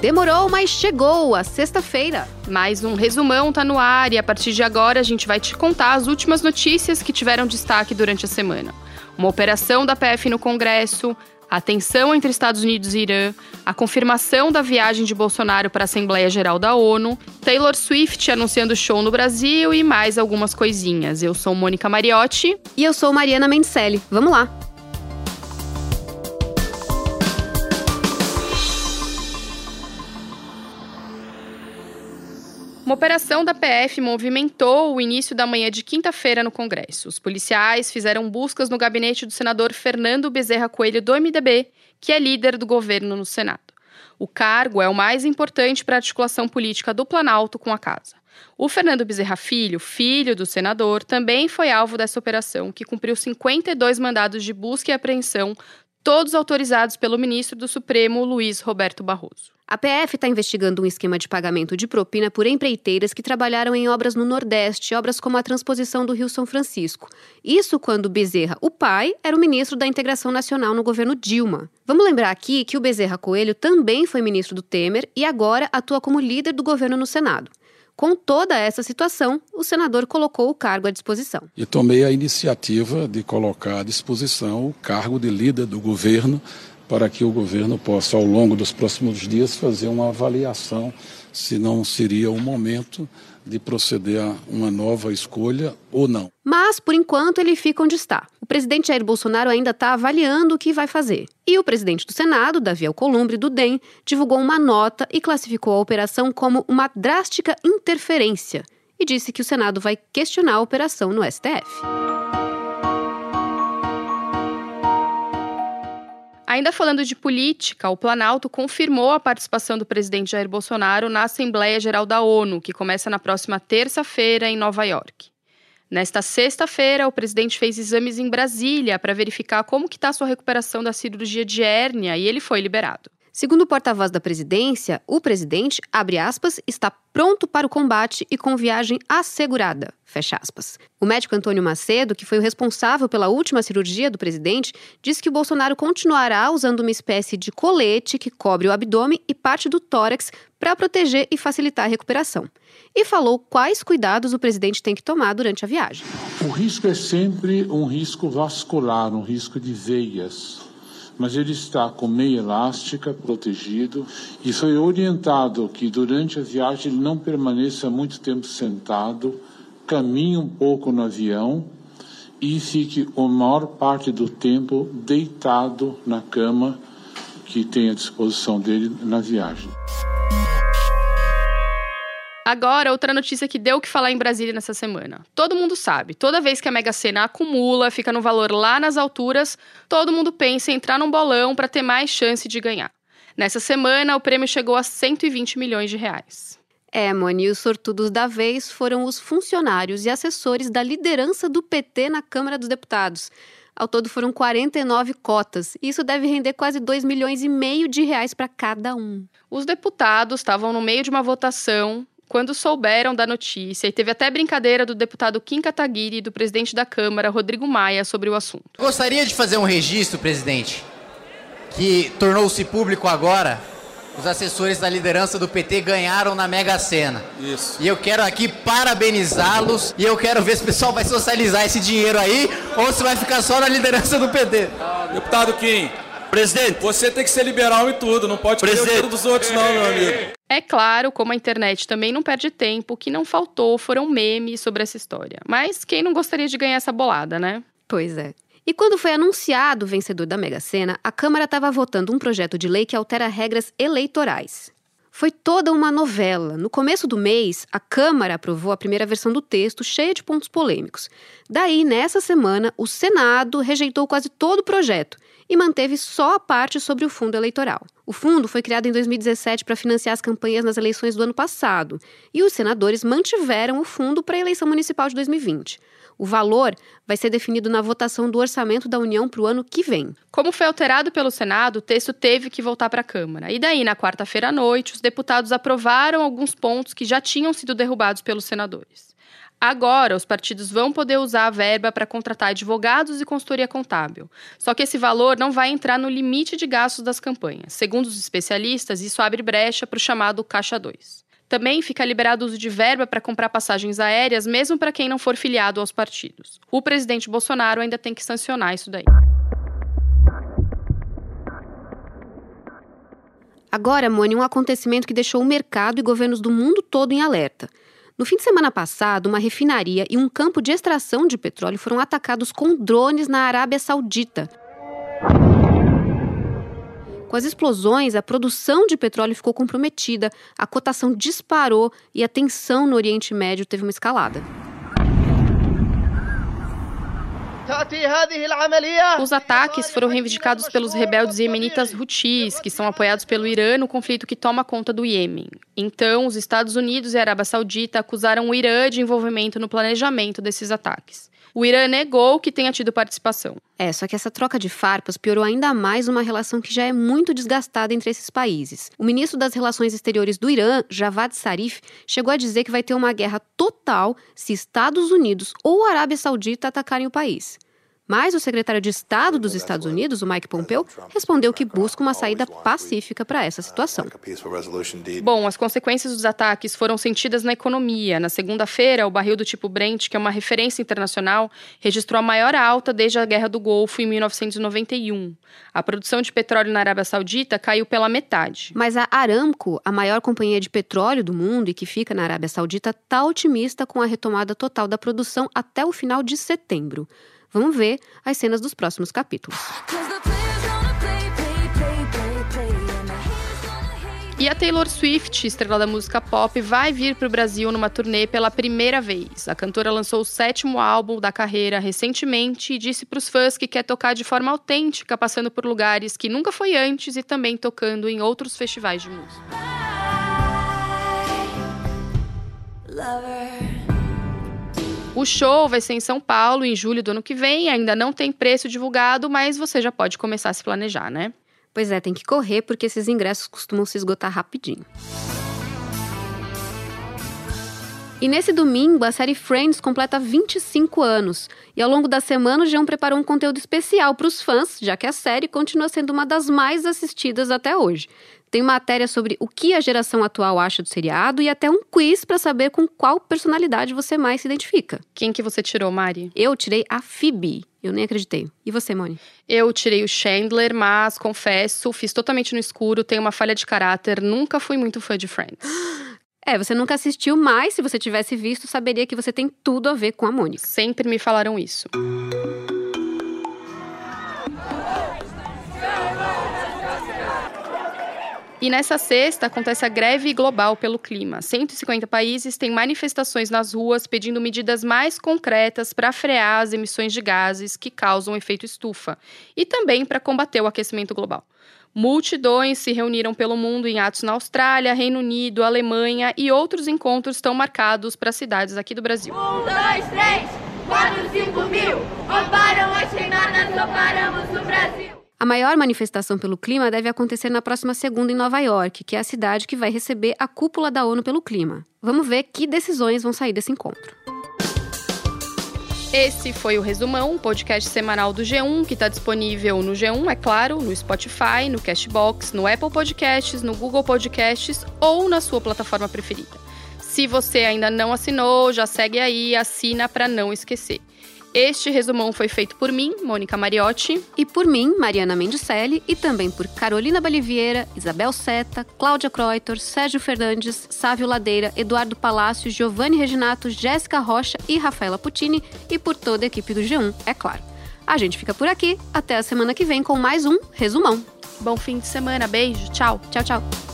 Demorou, mas chegou a sexta-feira. Mais um resumão tá no ar e a partir de agora a gente vai te contar as últimas notícias que tiveram destaque durante a semana. Uma operação da PF no Congresso, a tensão entre Estados Unidos e Irã, a confirmação da viagem de Bolsonaro para a Assembleia Geral da ONU, Taylor Swift anunciando show no Brasil e mais algumas coisinhas. Eu sou Mônica Mariotti. E eu sou Mariana Mendicelli. Vamos lá! Uma operação da PF movimentou o início da manhã de quinta-feira no Congresso. Os policiais fizeram buscas no gabinete do senador Fernando Bezerra Coelho do MDB, que é líder do governo no Senado. O cargo é o mais importante para a articulação política do Planalto com a casa. O Fernando Bezerra Filho, filho do senador, também foi alvo dessa operação, que cumpriu 52 mandados de busca e apreensão, todos autorizados pelo ministro do Supremo, Luiz Roberto Barroso. A PF está investigando um esquema de pagamento de propina por empreiteiras que trabalharam em obras no Nordeste, obras como a transposição do Rio São Francisco. Isso quando Bezerra, o pai, era o ministro da Integração Nacional no governo Dilma. Vamos lembrar aqui que o Bezerra Coelho também foi ministro do Temer e agora atua como líder do governo no Senado. Com toda essa situação, o senador colocou o cargo à disposição. E tomei a iniciativa de colocar à disposição o cargo de líder do governo para que o governo possa, ao longo dos próximos dias, fazer uma avaliação se não seria o momento de proceder a uma nova escolha ou não. Mas, por enquanto, ele fica onde está. O presidente Jair Bolsonaro ainda está avaliando o que vai fazer. E o presidente do Senado, Davi Alcolumbre, do DEM, divulgou uma nota e classificou a operação como uma drástica interferência e disse que o Senado vai questionar a operação no STF. Ainda falando de política, o Planalto confirmou a participação do presidente Jair Bolsonaro na Assembleia Geral da ONU, que começa na próxima terça-feira em Nova York. Nesta sexta-feira, o presidente fez exames em Brasília para verificar como está sua recuperação da cirurgia de hérnia e ele foi liberado. Segundo o porta-voz da presidência, o presidente, abre aspas, está pronto para o combate e com viagem assegurada, fecha aspas. O médico Antônio Macedo, que foi o responsável pela última cirurgia do presidente, disse que o Bolsonaro continuará usando uma espécie de colete que cobre o abdômen e parte do tórax para proteger e facilitar a recuperação. E falou quais cuidados o presidente tem que tomar durante a viagem. O risco é sempre um risco vascular, um risco de veias mas ele está com meia elástica, protegido, e foi orientado que durante a viagem ele não permaneça muito tempo sentado, caminhe um pouco no avião e fique a maior parte do tempo deitado na cama que tem à disposição dele na viagem. Agora, outra notícia que deu o que falar em Brasília nessa semana. Todo mundo sabe, toda vez que a Mega Sena acumula, fica no valor lá nas alturas, todo mundo pensa em entrar num bolão para ter mais chance de ganhar. Nessa semana, o prêmio chegou a 120 milhões de reais. É, Moni, os sortudos da vez foram os funcionários e assessores da liderança do PT na Câmara dos Deputados. Ao todo foram 49 cotas. Isso deve render quase 2 milhões e meio de reais para cada um. Os deputados estavam no meio de uma votação quando souberam da notícia, e teve até brincadeira do deputado Kim Kataguiri e do presidente da Câmara, Rodrigo Maia, sobre o assunto. Gostaria de fazer um registro, presidente, que tornou-se público agora. Os assessores da liderança do PT ganharam na Mega Sena. Isso. E eu quero aqui parabenizá-los e eu quero ver se o pessoal vai socializar esse dinheiro aí ou se vai ficar só na liderança do PT. Deputado Kim, Presidente, você tem que ser liberal em tudo, não pode Presidente. o dos outros não, meu amigo. É claro, como a internet também não perde tempo, que não faltou foram memes sobre essa história. Mas quem não gostaria de ganhar essa bolada, né? Pois é. E quando foi anunciado o vencedor da Mega Sena, a Câmara estava votando um projeto de lei que altera regras eleitorais. Foi toda uma novela. No começo do mês, a Câmara aprovou a primeira versão do texto, cheia de pontos polêmicos. Daí, nessa semana, o Senado rejeitou quase todo o projeto e manteve só a parte sobre o fundo eleitoral. O fundo foi criado em 2017 para financiar as campanhas nas eleições do ano passado, e os senadores mantiveram o fundo para a eleição municipal de 2020. O valor vai ser definido na votação do orçamento da União para o ano que vem. Como foi alterado pelo Senado, o texto teve que voltar para a Câmara. E daí, na quarta-feira à noite, os deputados aprovaram alguns pontos que já tinham sido derrubados pelos senadores. Agora, os partidos vão poder usar a verba para contratar advogados e consultoria contábil. Só que esse valor não vai entrar no limite de gastos das campanhas. Segundo os especialistas, isso abre brecha para o chamado Caixa 2. Também fica liberado o uso de verba para comprar passagens aéreas, mesmo para quem não for filiado aos partidos. O presidente Bolsonaro ainda tem que sancionar isso daí. Agora, Mone, um acontecimento que deixou o mercado e governos do mundo todo em alerta. No fim de semana passado, uma refinaria e um campo de extração de petróleo foram atacados com drones na Arábia Saudita. Com as explosões, a produção de petróleo ficou comprometida, a cotação disparou e a tensão no Oriente Médio teve uma escalada. Os ataques foram reivindicados pelos rebeldes iemenitas Houthis, que são apoiados pelo Irã no conflito que toma conta do Iêmen. Então, os Estados Unidos e a Arábia Saudita acusaram o Irã de envolvimento no planejamento desses ataques. O Irã negou que tenha tido participação. É, só que essa troca de farpas piorou ainda mais uma relação que já é muito desgastada entre esses países. O ministro das Relações Exteriores do Irã, Javad Zarif, chegou a dizer que vai ter uma guerra total se Estados Unidos ou Arábia Saudita atacarem o país. Mas o secretário de Estado dos Estados Unidos, o Mike Pompeo, respondeu que busca uma saída pacífica para essa situação. Bom, as consequências dos ataques foram sentidas na economia. Na segunda-feira, o barril do tipo Brent, que é uma referência internacional, registrou a maior alta desde a Guerra do Golfo em 1991. A produção de petróleo na Arábia Saudita caiu pela metade. Mas a Aramco, a maior companhia de petróleo do mundo e que fica na Arábia Saudita, está otimista com a retomada total da produção até o final de setembro. Vamos ver as cenas dos próximos capítulos. E a Taylor Swift, estrela da música pop, vai vir para o Brasil numa turnê pela primeira vez. A cantora lançou o sétimo álbum da carreira recentemente e disse para os fãs que quer tocar de forma autêntica, passando por lugares que nunca foi antes e também tocando em outros festivais de música. O show vai ser em São Paulo em julho do ano que vem. Ainda não tem preço divulgado, mas você já pode começar a se planejar, né? Pois é, tem que correr porque esses ingressos costumam se esgotar rapidinho. E nesse domingo, a série Friends completa 25 anos. E ao longo da semana, o João preparou um conteúdo especial para os fãs, já que a série continua sendo uma das mais assistidas até hoje. Tem matéria sobre o que a geração atual acha do seriado e até um quiz para saber com qual personalidade você mais se identifica. Quem que você tirou, Mari? Eu tirei a Phoebe. Eu nem acreditei. E você, Moni? Eu tirei o Chandler, mas confesso, fiz totalmente no escuro, tenho uma falha de caráter, nunca fui muito fã de Friends. É, você nunca assistiu, mas se você tivesse visto, saberia que você tem tudo a ver com a Mônica. Sempre me falaram isso. E nessa sexta acontece a greve global pelo clima. 150 países têm manifestações nas ruas pedindo medidas mais concretas para frear as emissões de gases que causam efeito estufa e também para combater o aquecimento global. Multidões se reuniram pelo mundo em atos na Austrália, Reino Unido, Alemanha e outros encontros estão marcados para cidades aqui do Brasil. Um, dois, três, quatro, cinco mil. Roubaram as paramos o Brasil. A maior manifestação pelo clima deve acontecer na próxima segunda em Nova York, que é a cidade que vai receber a cúpula da ONU pelo clima. Vamos ver que decisões vão sair desse encontro. Esse foi o Resumão, um podcast semanal do G1, que está disponível no G1, é claro, no Spotify, no Cashbox, no Apple Podcasts, no Google Podcasts ou na sua plataforma preferida. Se você ainda não assinou, já segue aí, assina para não esquecer. Este resumão foi feito por mim, Mônica Mariotti. E por mim, Mariana Mendicelli, e também por Carolina Baliviera, Isabel Seta, Cláudia Croitor, Sérgio Fernandes, Sávio Ladeira, Eduardo Palácio, Giovanni Reginato, Jéssica Rocha e Rafaela Puccini, e por toda a equipe do G1, é claro. A gente fica por aqui, até a semana que vem com mais um Resumão. Bom fim de semana, beijo, tchau. Tchau, tchau.